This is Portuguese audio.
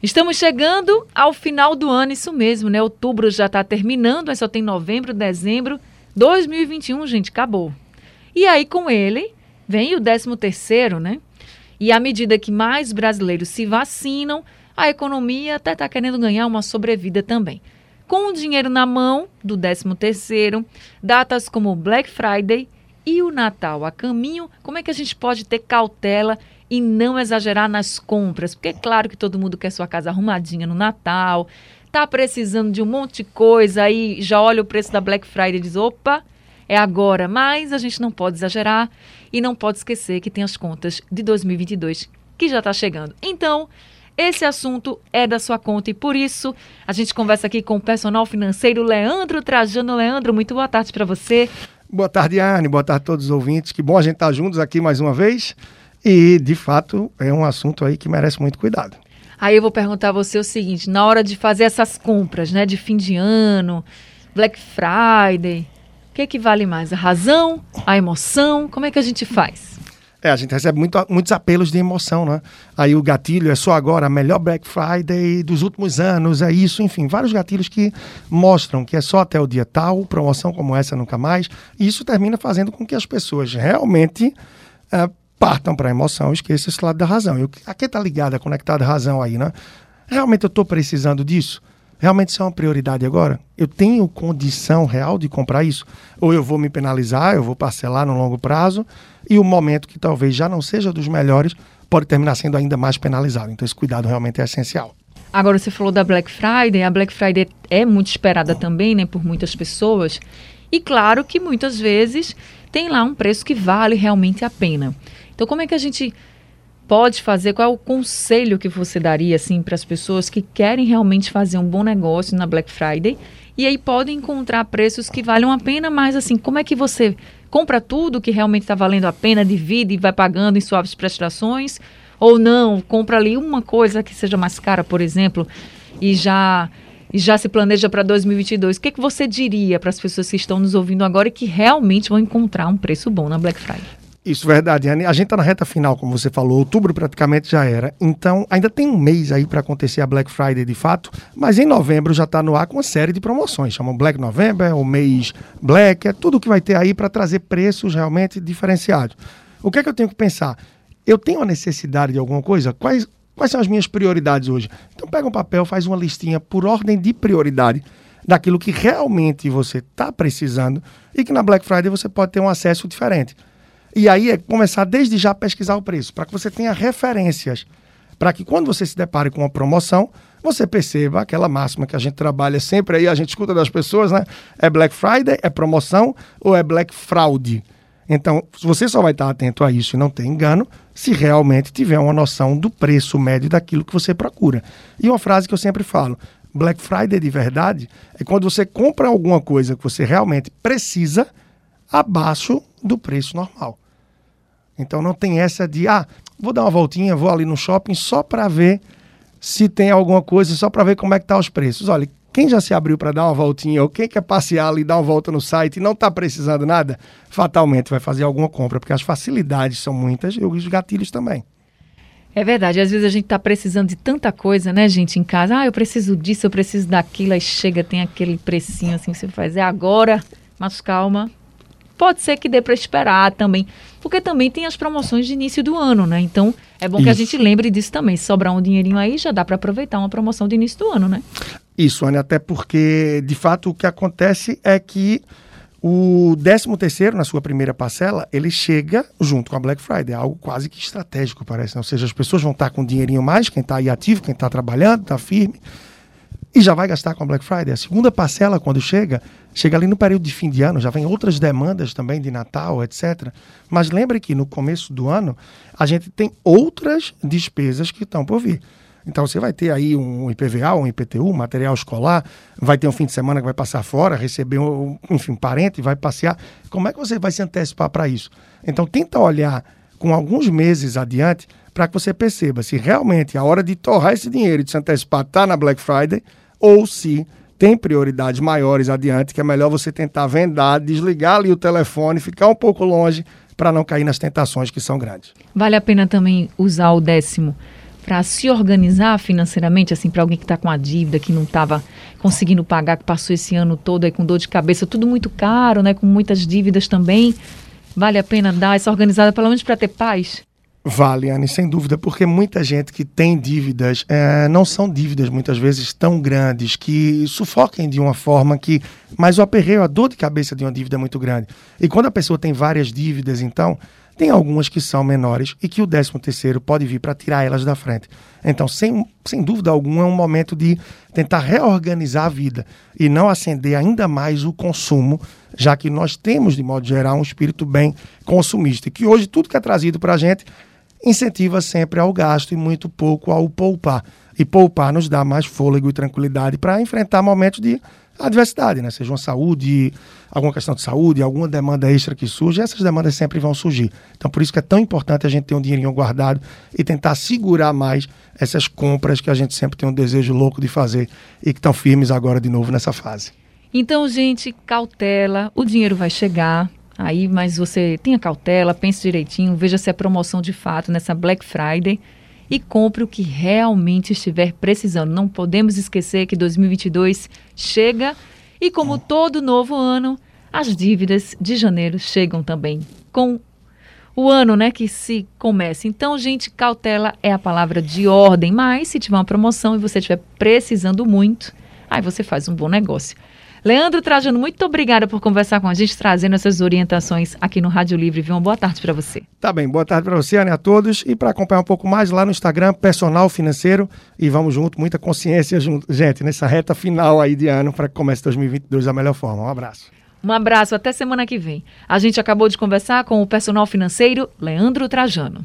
Estamos chegando ao final do ano, isso mesmo, né? Outubro já está terminando, mas só tem novembro, dezembro. 2021, gente, acabou. E aí, com ele, vem o 13 terceiro, né? E à medida que mais brasileiros se vacinam, a economia até está querendo ganhar uma sobrevida também. Com o dinheiro na mão do 13 terceiro, datas como Black Friday e o Natal a caminho, como é que a gente pode ter cautela e não exagerar nas compras? Porque é claro que todo mundo quer sua casa arrumadinha no Natal, tá precisando de um monte de coisa, aí já olha o preço da Black Friday e diz, opa, é agora. Mas a gente não pode exagerar e não pode esquecer que tem as contas de 2022 que já está chegando. Então, esse assunto é da sua conta e por isso a gente conversa aqui com o personal financeiro Leandro Trajano. Leandro, muito boa tarde para você. Boa tarde, Arne. Boa tarde a todos os ouvintes. Que bom a gente estar tá juntos aqui mais uma vez. E, de fato, é um assunto aí que merece muito cuidado. Aí eu vou perguntar a você o seguinte: na hora de fazer essas compras, né, de fim de ano, Black Friday, o que, que vale mais? A razão? A emoção? Como é que a gente faz? É, a gente recebe muito, muitos apelos de emoção, né? Aí o gatilho é só agora, a melhor Black Friday dos últimos anos, é isso, enfim, vários gatilhos que mostram que é só até o dia tal, promoção como essa nunca mais. E isso termina fazendo com que as pessoas realmente uh, partam para a emoção, esqueçam esse lado da razão. Eu, a que está ligada, conectada à razão aí, né? Realmente eu estou precisando disso? Realmente isso é uma prioridade agora? Eu tenho condição real de comprar isso? Ou eu vou me penalizar, eu vou parcelar no longo prazo, e o momento que talvez já não seja dos melhores pode terminar sendo ainda mais penalizado. Então esse cuidado realmente é essencial. Agora você falou da Black Friday, a Black Friday é muito esperada também, né, por muitas pessoas. E claro que muitas vezes tem lá um preço que vale realmente a pena. Então como é que a gente pode fazer? Qual é o conselho que você daria assim para as pessoas que querem realmente fazer um bom negócio na Black Friday e aí podem encontrar preços que valham a pena, mas assim, como é que você compra tudo que realmente está valendo a pena, divide e vai pagando em suaves prestações? Ou não, compra ali uma coisa que seja mais cara, por exemplo, e já e já se planeja para 2022. O que, que você diria para as pessoas que estão nos ouvindo agora e que realmente vão encontrar um preço bom na Black Friday? Isso, verdade. A gente está na reta final, como você falou. Outubro praticamente já era. Então, ainda tem um mês aí para acontecer a Black Friday de fato. Mas em novembro já está no ar com uma série de promoções. Chamam Black November, o mês Black. É tudo que vai ter aí para trazer preços realmente diferenciados. O que é que eu tenho que pensar? Eu tenho a necessidade de alguma coisa? Quais, quais são as minhas prioridades hoje? Então, pega um papel, faz uma listinha por ordem de prioridade daquilo que realmente você está precisando e que na Black Friday você pode ter um acesso diferente. E aí é começar desde já a pesquisar o preço, para que você tenha referências, para que quando você se depare com uma promoção, você perceba aquela máxima que a gente trabalha sempre aí, a gente escuta das pessoas, né? É Black Friday, é promoção ou é Black Fraud? Então, você só vai estar atento a isso e não ter engano se realmente tiver uma noção do preço médio daquilo que você procura. E uma frase que eu sempre falo: Black Friday de verdade é quando você compra alguma coisa que você realmente precisa abaixo do preço normal. Então não tem essa de, ah, vou dar uma voltinha, vou ali no shopping só para ver se tem alguma coisa, só para ver como é que tá os preços. Olha, quem já se abriu para dar uma voltinha ou quem quer passear ali, dar uma volta no site e não está precisando nada, fatalmente vai fazer alguma compra, porque as facilidades são muitas e os gatilhos também. É verdade, às vezes a gente está precisando de tanta coisa, né, gente, em casa. Ah, eu preciso disso, eu preciso daquilo, aí chega, tem aquele precinho assim você faz, é agora, mas calma, pode ser que dê para esperar também, porque também tem as promoções de início do ano, né? Então é bom Isso. que a gente lembre disso também. Se sobrar um dinheirinho aí, já dá para aproveitar uma promoção de início do ano, né? Isso, Ana, até porque de fato o que acontece é que o 13 terceiro, na sua primeira parcela, ele chega junto com a Black Friday, é algo quase que estratégico, parece. Né? Ou seja, as pessoas vão estar com um dinheirinho mais, quem está aí ativo, quem está trabalhando, está firme, e já vai gastar com a Black Friday. A segunda parcela, quando chega, chega ali no período de fim de ano, já vem outras demandas também de Natal, etc. Mas lembre que no começo do ano, a gente tem outras despesas que estão por vir. Então você vai ter aí um IPVA, um IPTU, material escolar, vai ter um fim de semana que vai passar fora, receber um, enfim, parente, vai passear. Como é que você vai se antecipar para isso? Então tenta olhar com alguns meses adiante para que você perceba se realmente a hora de torrar esse dinheiro e de se antecipar está na Black Friday ou se tem prioridades maiores adiante, que é melhor você tentar vendar, desligar ali o telefone, ficar um pouco longe para não cair nas tentações que são grandes. Vale a pena também usar o décimo para se organizar financeiramente, assim, para alguém que está com a dívida, que não estava conseguindo pagar, que passou esse ano todo aí com dor de cabeça, tudo muito caro, né, com muitas dívidas também. Vale a pena dar essa organizada, pelo menos para ter paz? Vale, Anne, sem dúvida, porque muita gente que tem dívidas é, não são dívidas muitas vezes tão grandes que sufoquem de uma forma que. Mas o aperreio, a dor de cabeça de uma dívida é muito grande. E quando a pessoa tem várias dívidas, então, tem algumas que são menores e que o 13 terceiro pode vir para tirar elas da frente. Então, sem, sem dúvida alguma, é um momento de tentar reorganizar a vida e não acender ainda mais o consumo, já que nós temos, de modo geral, um espírito bem consumista. Que hoje tudo que é trazido para a gente incentiva sempre ao gasto e muito pouco ao poupar. E poupar nos dá mais fôlego e tranquilidade para enfrentar momentos de adversidade, né? Seja uma saúde, alguma questão de saúde, alguma demanda extra que surge, essas demandas sempre vão surgir. Então, por isso que é tão importante a gente ter um dinheirinho guardado e tentar segurar mais essas compras que a gente sempre tem um desejo louco de fazer e que estão firmes agora de novo nessa fase. Então, gente, cautela, o dinheiro vai chegar, Aí, mas você tenha cautela, pense direitinho, veja se é promoção de fato nessa Black Friday e compre o que realmente estiver precisando. Não podemos esquecer que 2022 chega e, como todo novo ano, as dívidas de janeiro chegam também com o ano, né, que se começa. Então, gente, cautela é a palavra de ordem, mas se tiver uma promoção e você estiver precisando muito, aí você faz um bom negócio. Leandro Trajano, muito obrigada por conversar com a gente, trazendo essas orientações aqui no Rádio Livre. Viu? Uma boa tarde para você. Tá bem, boa tarde para você, Ana, a todos. E para acompanhar um pouco mais lá no Instagram, Personal Financeiro. E vamos junto, muita consciência junto, gente, nessa reta final aí de ano para que comece 2022 da melhor forma. Um abraço. Um abraço, até semana que vem. A gente acabou de conversar com o personal financeiro Leandro Trajano.